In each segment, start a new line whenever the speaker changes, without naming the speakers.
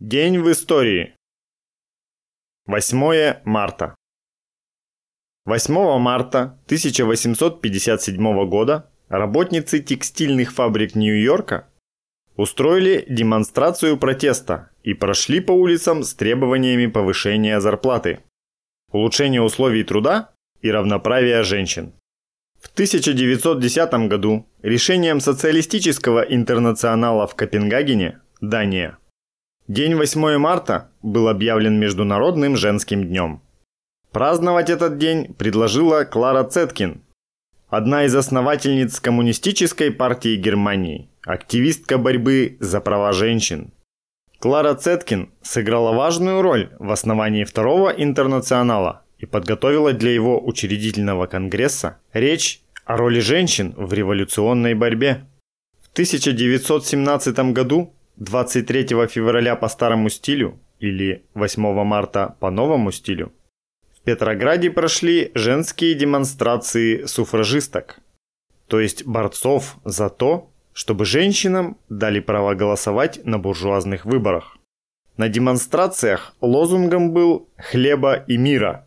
День в истории. 8 марта. 8 марта 1857 года работницы текстильных фабрик Нью-Йорка устроили демонстрацию протеста и прошли по улицам с требованиями повышения зарплаты, улучшения условий труда и равноправия женщин. В 1910 году решением социалистического интернационала в Копенгагене, Дания, День 8 марта был объявлен Международным женским днем. Праздновать этот день предложила Клара Цеткин, одна из основательниц Коммунистической партии Германии, активистка борьбы за права женщин. Клара Цеткин сыграла важную роль в основании Второго интернационала и подготовила для его учредительного конгресса речь о роли женщин в революционной борьбе. В 1917 году 23 февраля по старому стилю или 8 марта по новому стилю в Петрограде прошли женские демонстрации суфражисток, то есть борцов за то, чтобы женщинам дали право голосовать на буржуазных выборах. На демонстрациях лозунгом был «Хлеба и мира».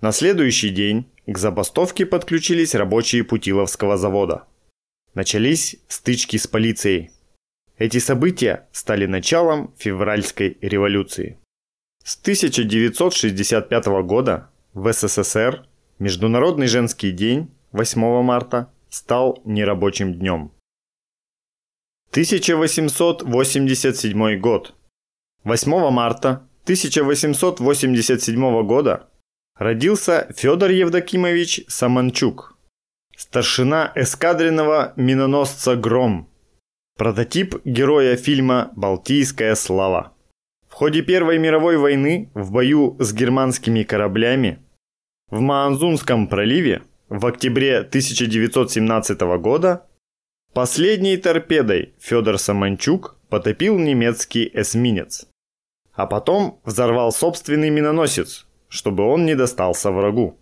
На следующий день к забастовке подключились рабочие Путиловского завода. Начались стычки с полицией – эти события стали началом февральской революции. С 1965 года в СССР Международный женский день 8 марта стал нерабочим днем. 1887 год. 8 марта 1887 года родился Федор Евдокимович Саманчук, старшина эскадренного миноносца «Гром», Прототип героя фильма «Балтийская слава». В ходе Первой мировой войны в бою с германскими кораблями в Маанзунском проливе в октябре 1917 года последней торпедой Федор Саманчук потопил немецкий эсминец, а потом взорвал собственный миноносец, чтобы он не достался врагу.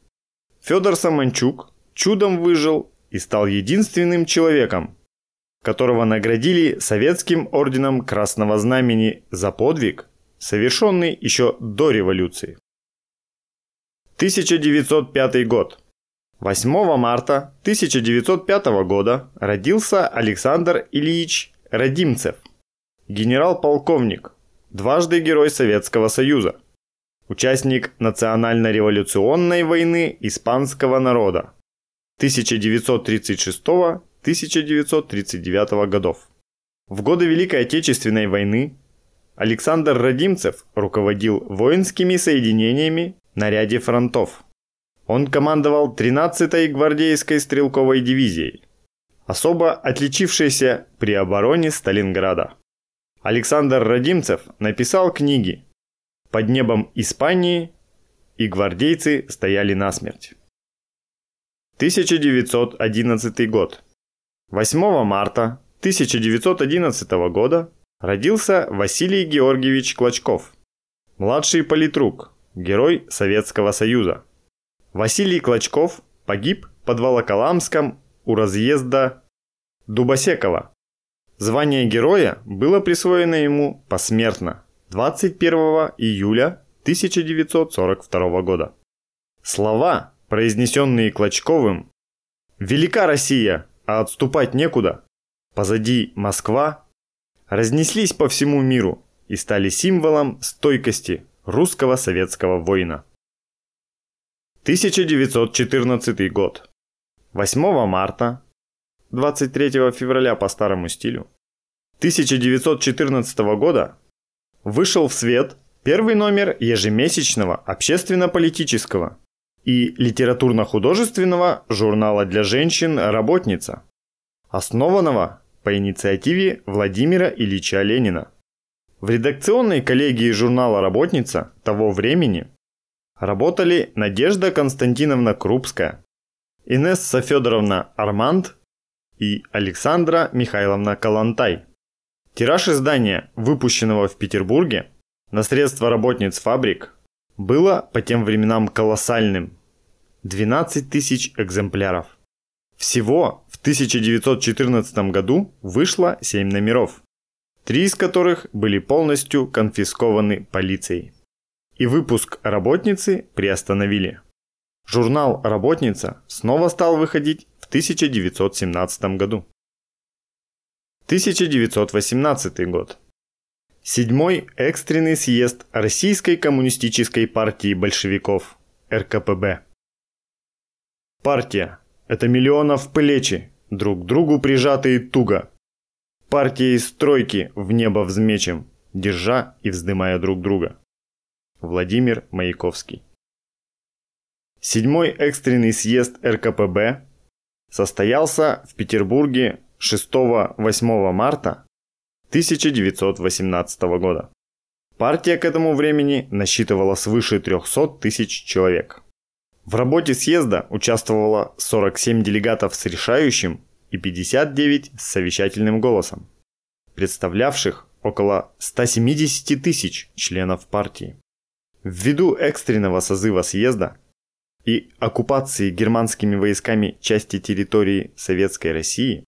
Федор Саманчук чудом выжил и стал единственным человеком, которого наградили Советским орденом Красного Знамени за подвиг, совершенный еще до революции. 1905 год. 8 марта 1905 года родился Александр Ильич Радимцев, генерал-полковник, дважды Герой Советского Союза, участник национально-революционной войны испанского народа 1936 1939 годов. В годы Великой Отечественной войны Александр Родимцев руководил воинскими соединениями на ряде фронтов. Он командовал 13-й гвардейской стрелковой дивизией, особо отличившейся при обороне Сталинграда. Александр Родимцев написал книги «Под небом Испании» и «Гвардейцы стояли насмерть». 1911 год. 8 марта 1911 года родился Василий Георгиевич Клочков, младший политрук, герой Советского Союза. Василий Клочков погиб под Волоколамском у разъезда Дубосекова. Звание героя было присвоено ему посмертно 21 июля 1942 года. Слова, произнесенные Клочковым «Велика Россия! А отступать некуда. Позади Москва разнеслись по всему миру и стали символом стойкости русского советского воина. 1914 год. 8 марта, 23 февраля по старому стилю, 1914 года вышел в свет первый номер ежемесячного общественно-политического и литературно-художественного журнала для женщин «Работница», основанного по инициативе Владимира Ильича Ленина. В редакционной коллегии журнала «Работница» того времени работали Надежда Константиновна Крупская, Инесса Федоровна Арманд и Александра Михайловна Калантай. Тираж издания, выпущенного в Петербурге на средства работниц фабрик, было по тем временам колоссальным 12 тысяч экземпляров. Всего в 1914 году вышло 7 номеров. три из которых были полностью конфискованы полицией. И выпуск «Работницы» приостановили. Журнал «Работница» снова стал выходить в 1917 году. 1918 год. Седьмой экстренный съезд Российской коммунистической партии большевиков РКПБ. Партия – это миллионов плечи, друг к другу прижатые туго. Партия из стройки в небо взмечем, держа и вздымая друг друга. Владимир Маяковский. Седьмой экстренный съезд РКПБ состоялся в Петербурге 6-8 марта 1918 года. Партия к этому времени насчитывала свыше 300 тысяч человек. В работе съезда участвовало 47 делегатов с решающим и 59 с совещательным голосом, представлявших около 170 тысяч членов партии. Ввиду экстренного созыва съезда и оккупации германскими войсками части территории Советской России,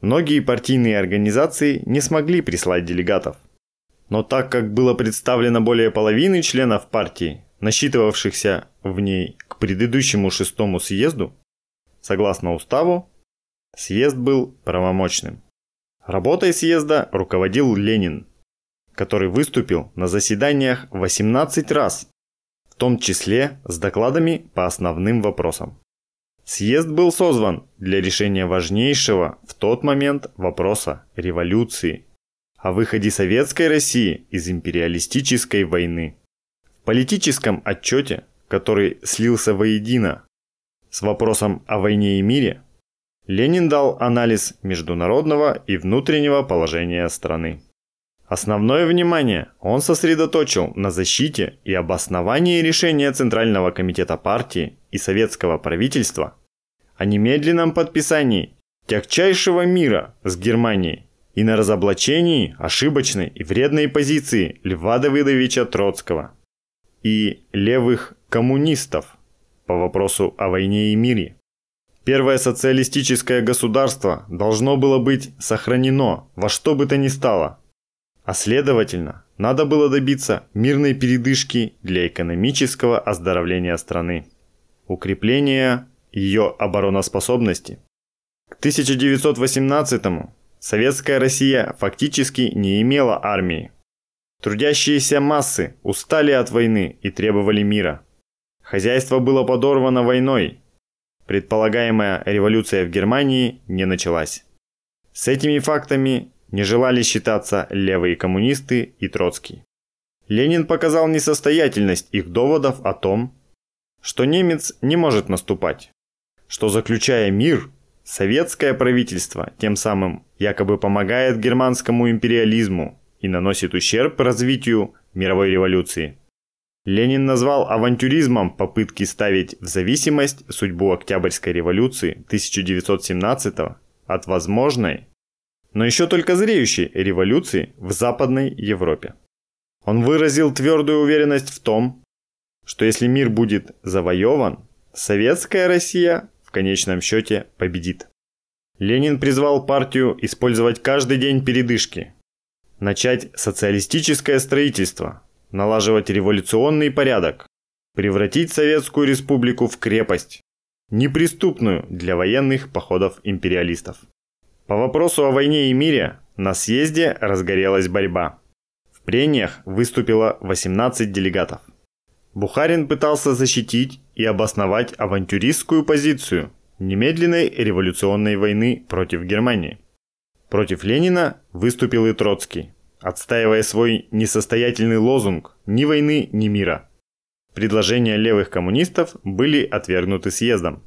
многие партийные организации не смогли прислать делегатов. Но так как было представлено более половины членов партии, насчитывавшихся в ней к предыдущему шестому съезду, согласно уставу, съезд был правомочным. Работой съезда руководил Ленин, который выступил на заседаниях 18 раз в том числе с докладами по основным вопросам. Съезд был созван для решения важнейшего в тот момент вопроса революции, о выходе Советской России из империалистической войны. В политическом отчете, который слился воедино с вопросом о войне и мире, Ленин дал анализ международного и внутреннего положения страны. Основное внимание он сосредоточил на защите и обосновании решения Центрального комитета партии и советского правительства о немедленном подписании тягчайшего мира с Германией и на разоблачении ошибочной и вредной позиции Льва Давыдовича Троцкого и левых коммунистов по вопросу о войне и мире. Первое социалистическое государство должно было быть сохранено во что бы то ни стало – а следовательно, надо было добиться мирной передышки для экономического оздоровления страны, укрепления ее обороноспособности. К 1918-му Советская Россия фактически не имела армии. Трудящиеся массы устали от войны и требовали мира. Хозяйство было подорвано войной. Предполагаемая революция в Германии не началась. С этими фактами не желали считаться левые коммунисты и Троцкий. Ленин показал несостоятельность их доводов о том, что немец не может наступать, что заключая мир, советское правительство тем самым якобы помогает германскому империализму и наносит ущерб развитию мировой революции. Ленин назвал авантюризмом попытки ставить в зависимость судьбу Октябрьской революции 1917 от возможной но еще только зреющей революции в Западной Европе. Он выразил твердую уверенность в том, что если мир будет завоеван, советская Россия в конечном счете победит. Ленин призвал партию использовать каждый день передышки, начать социалистическое строительство, налаживать революционный порядок, превратить Советскую Республику в крепость, неприступную для военных походов империалистов. По вопросу о войне и мире на съезде разгорелась борьба. В прениях выступило 18 делегатов. Бухарин пытался защитить и обосновать авантюристскую позицию немедленной революционной войны против Германии. Против Ленина выступил и Троцкий, отстаивая свой несостоятельный лозунг «ни войны, ни мира». Предложения левых коммунистов были отвергнуты съездом.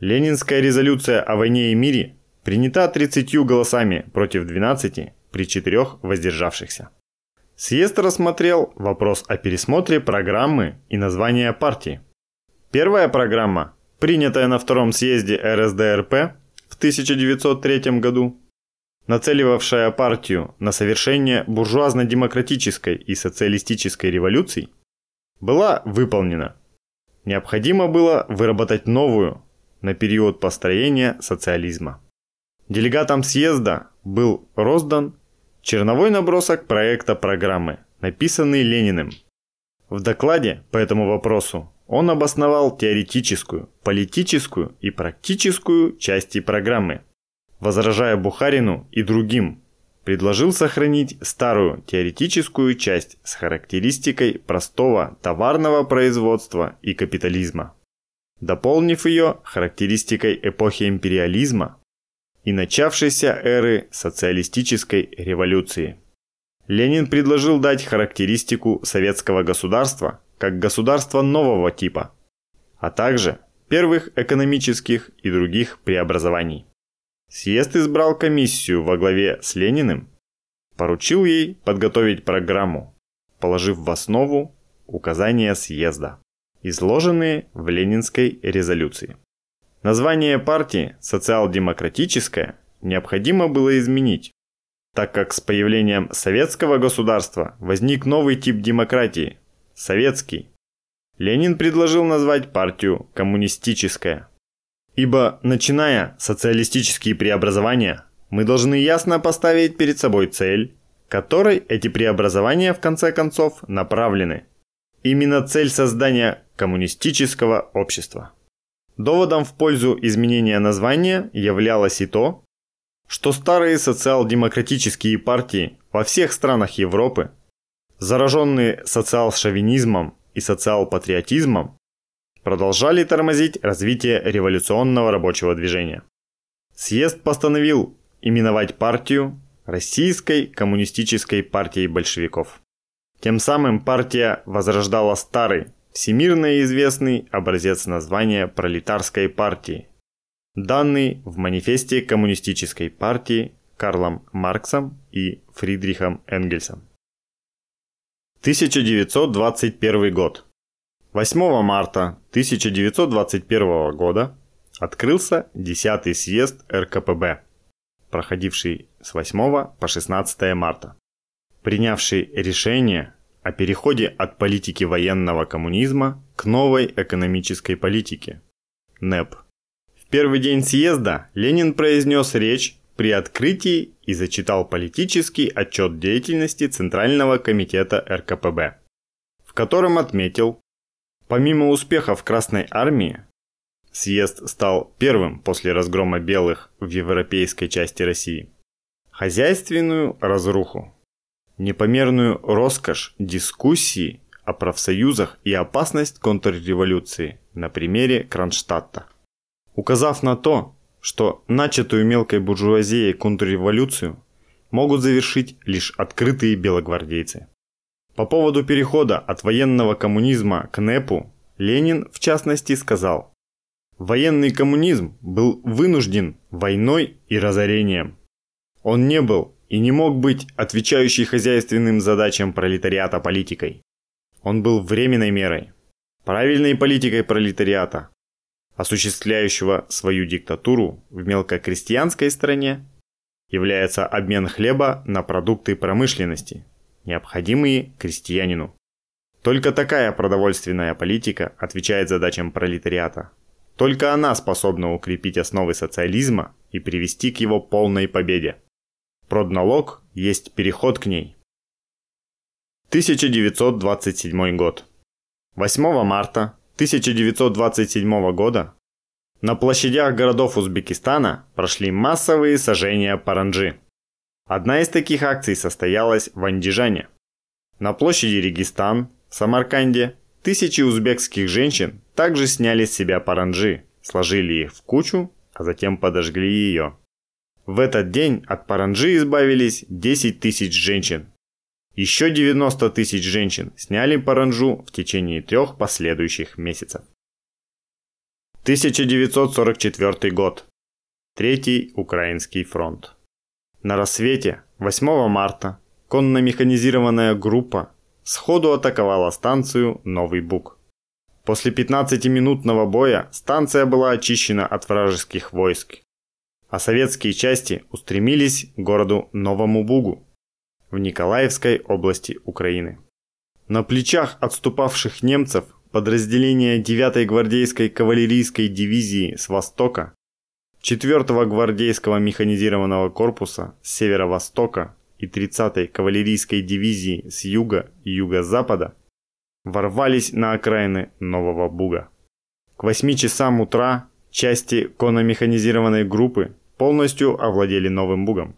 Ленинская резолюция о войне и мире Принята 30 голосами против 12 при 4 воздержавшихся. Съезд рассмотрел вопрос о пересмотре программы и названия партии. Первая программа, принятая на втором съезде РСДРП в 1903 году, нацеливавшая партию на совершение буржуазно-демократической и социалистической революций, была выполнена. Необходимо было выработать новую на период построения социализма. Делегатам съезда был роздан Черновой набросок проекта программы, написанный Лениным. В докладе по этому вопросу он обосновал теоретическую, политическую и практическую части программы, возражая Бухарину и другим, предложил сохранить старую теоретическую часть с характеристикой простого товарного производства и капитализма, дополнив ее характеристикой эпохи империализма и начавшейся эры социалистической революции. Ленин предложил дать характеристику советского государства как государства нового типа, а также первых экономических и других преобразований. Съезд избрал комиссию во главе с Лениным, поручил ей подготовить программу, положив в основу указания съезда, изложенные в Ленинской резолюции. Название партии «Социал-демократическая» необходимо было изменить, так как с появлением советского государства возник новый тип демократии – советский. Ленин предложил назвать партию «коммунистическая». Ибо, начиная социалистические преобразования, мы должны ясно поставить перед собой цель, которой эти преобразования в конце концов направлены. Именно цель создания коммунистического общества. Доводом в пользу изменения названия являлось и то, что старые социал-демократические партии во всех странах Европы, зараженные социал-шовинизмом и социал-патриотизмом, продолжали тормозить развитие революционного рабочего движения. Съезд постановил именовать партию Российской коммунистической партией большевиков. Тем самым партия возрождала старый, всемирно известный образец названия пролетарской партии, данный в манифесте коммунистической партии Карлом Марксом и Фридрихом Энгельсом. 1921 год. 8 марта 1921 года открылся 10 съезд РКПБ, проходивший с 8 по 16 марта, принявший решение о переходе от политики военного коммунизма к новой экономической политике – НЭП. В первый день съезда Ленин произнес речь при открытии и зачитал политический отчет деятельности Центрального комитета РКПБ, в котором отметил, помимо успехов Красной Армии, съезд стал первым после разгрома белых в европейской части России, хозяйственную разруху непомерную роскошь дискуссии о профсоюзах и опасность контрреволюции на примере Кронштадта. Указав на то, что начатую мелкой буржуазией контрреволюцию могут завершить лишь открытые белогвардейцы. По поводу перехода от военного коммунизма к НЭПу Ленин в частности сказал «Военный коммунизм был вынужден войной и разорением. Он не был и не мог быть отвечающей хозяйственным задачам пролетариата политикой. Он был временной мерой, правильной политикой пролетариата, осуществляющего свою диктатуру в мелкокрестьянской стране, является обмен хлеба на продукты промышленности, необходимые крестьянину. Только такая продовольственная политика отвечает задачам пролетариата. Только она способна укрепить основы социализма и привести к его полной победе. Продналог есть переход к ней. 1927 год. 8 марта 1927 года на площадях городов Узбекистана прошли массовые сожжения паранджи. Одна из таких акций состоялась в Андижане. На площади Регистан, в Самарканде, тысячи узбекских женщин также сняли с себя паранджи, сложили их в кучу, а затем подожгли ее. В этот день от паранджи избавились 10 тысяч женщин. Еще 90 тысяч женщин сняли паранджу в течение трех последующих месяцев. 1944 год. Третий Украинский фронт. На рассвете 8 марта конно-механизированная группа сходу атаковала станцию Новый Буг. После 15-минутного боя станция была очищена от вражеских войск а советские части устремились к городу Новому Бугу в Николаевской области Украины. На плечах отступавших немцев подразделения 9-й гвардейской кавалерийской дивизии с востока, 4-го гвардейского механизированного корпуса с северо-востока и 30-й кавалерийской дивизии с юга и юго-запада ворвались на окраины Нового Буга. К 8 часам утра части конно-механизированной группы полностью овладели Новым Бугом,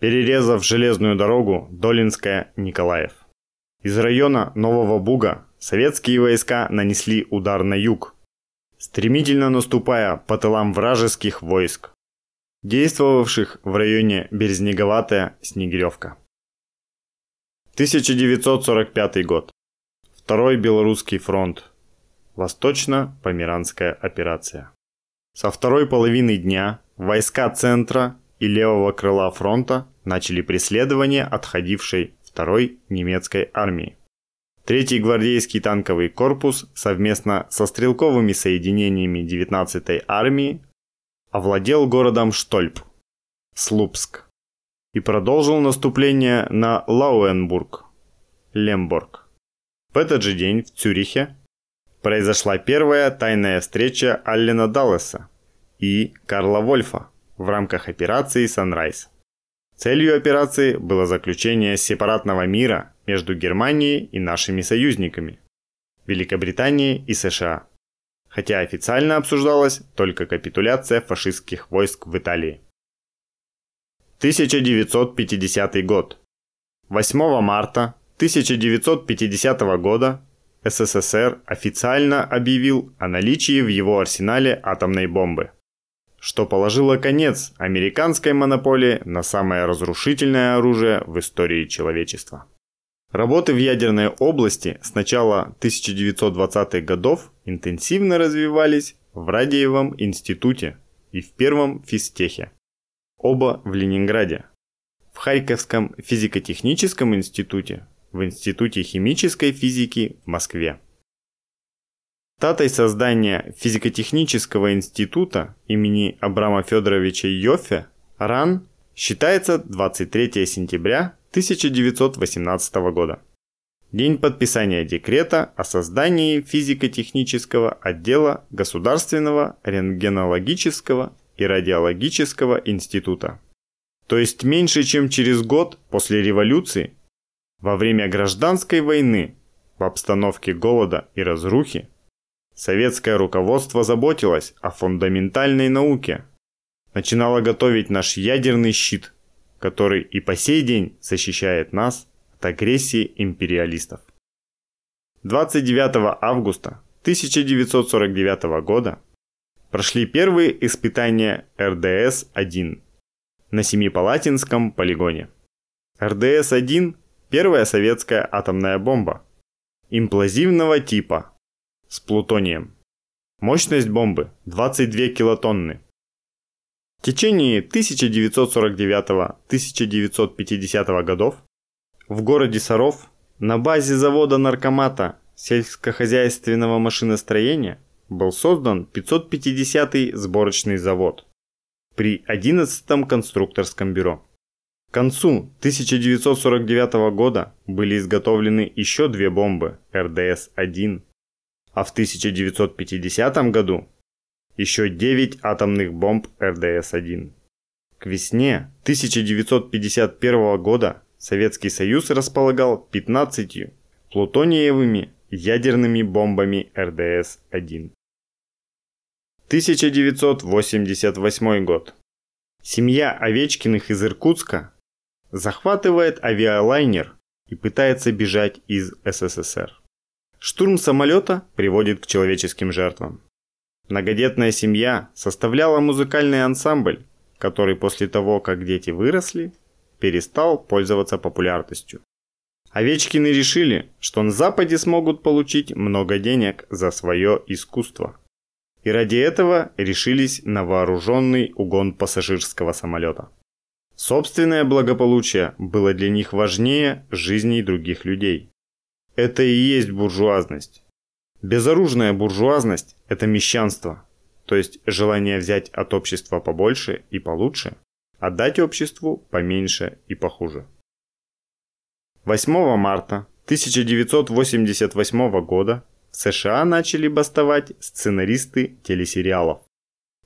перерезав железную дорогу Долинская-Николаев. Из района Нового Буга советские войска нанесли удар на юг, стремительно наступая по тылам вражеских войск, действовавших в районе Березнеговатая Снегиревка. 1945 год. Второй Белорусский фронт. Восточно-Померанская операция. Со второй половины дня войска центра и левого крыла фронта начали преследование отходившей второй немецкой армии. Третий гвардейский танковый корпус совместно со стрелковыми соединениями 19-й армии овладел городом Штольп, Слупск, и продолжил наступление на Лауенбург, Лемборг. В этот же день в Цюрихе произошла первая тайная встреча Аллена Даллеса и Карла Вольфа в рамках операции «Санрайз». Целью операции было заключение сепаратного мира между Германией и нашими союзниками – Великобританией и США. Хотя официально обсуждалась только капитуляция фашистских войск в Италии. 1950 год. 8 марта 1950 года СССР официально объявил о наличии в его арсенале атомной бомбы что положило конец американской монополии на самое разрушительное оружие в истории человечества. Работы в ядерной области с начала 1920-х годов интенсивно развивались в Радиевом институте и в первом физтехе. Оба в Ленинграде. В Харьковском физико-техническом институте, в Институте химической физики в Москве. Датой создания физико-технического института имени Абрама Федоровича Йоффе РАН считается 23 сентября 1918 года. День подписания декрета о создании физико-технического отдела Государственного рентгенологического и радиологического института. То есть меньше чем через год после революции, во время гражданской войны, в обстановке голода и разрухи, Советское руководство заботилось о фундаментальной науке. Начинало готовить наш ядерный щит, который и по сей день защищает нас от агрессии империалистов. 29 августа 1949 года прошли первые испытания РДС-1 на Семипалатинском полигоне. РДС-1 – первая советская атомная бомба имплазивного типа – с плутонием. Мощность бомбы 22 килотонны. В течение 1949-1950 годов в городе Саров на базе завода наркомата сельскохозяйственного машиностроения был создан 550-й сборочный завод при 11-м конструкторском бюро. К концу 1949 года были изготовлены еще две бомбы РДС-1 а в 1950 году еще 9 атомных бомб РДС-1. К весне 1951 года Советский Союз располагал 15 плутониевыми ядерными бомбами РДС-1. 1988 год. Семья Овечкиных из Иркутска захватывает авиалайнер и пытается бежать из СССР. Штурм самолета приводит к человеческим жертвам. Многодетная семья составляла музыкальный ансамбль, который после того, как дети выросли, перестал пользоваться популярностью. Овечкины решили, что на Западе смогут получить много денег за свое искусство. И ради этого решились на вооруженный угон пассажирского самолета. Собственное благополучие было для них важнее жизней других людей. Это и есть буржуазность. Безоружная буржуазность – это мещанство, то есть желание взять от общества побольше и получше, а дать обществу поменьше и похуже. 8 марта 1988 года в США начали бастовать сценаристы телесериалов,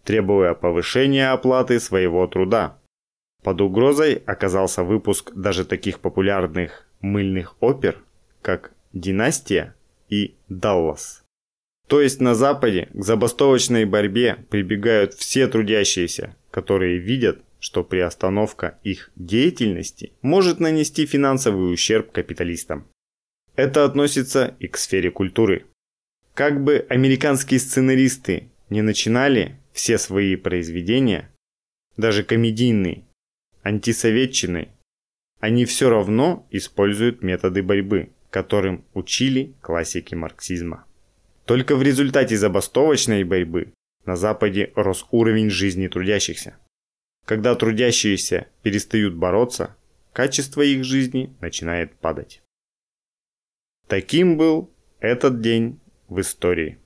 требуя повышения оплаты своего труда. Под угрозой оказался выпуск даже таких популярных мыльных опер, как «Династия» и «Даллас». То есть на Западе к забастовочной борьбе прибегают все трудящиеся, которые видят, что приостановка их деятельности может нанести финансовый ущерб капиталистам. Это относится и к сфере культуры. Как бы американские сценаристы не начинали все свои произведения, даже комедийные, антисоветчины, они все равно используют методы борьбы, которым учили классики марксизма. Только в результате забастовочной борьбы на Западе рос уровень жизни трудящихся. Когда трудящиеся перестают бороться, качество их жизни начинает падать. Таким был этот день в истории.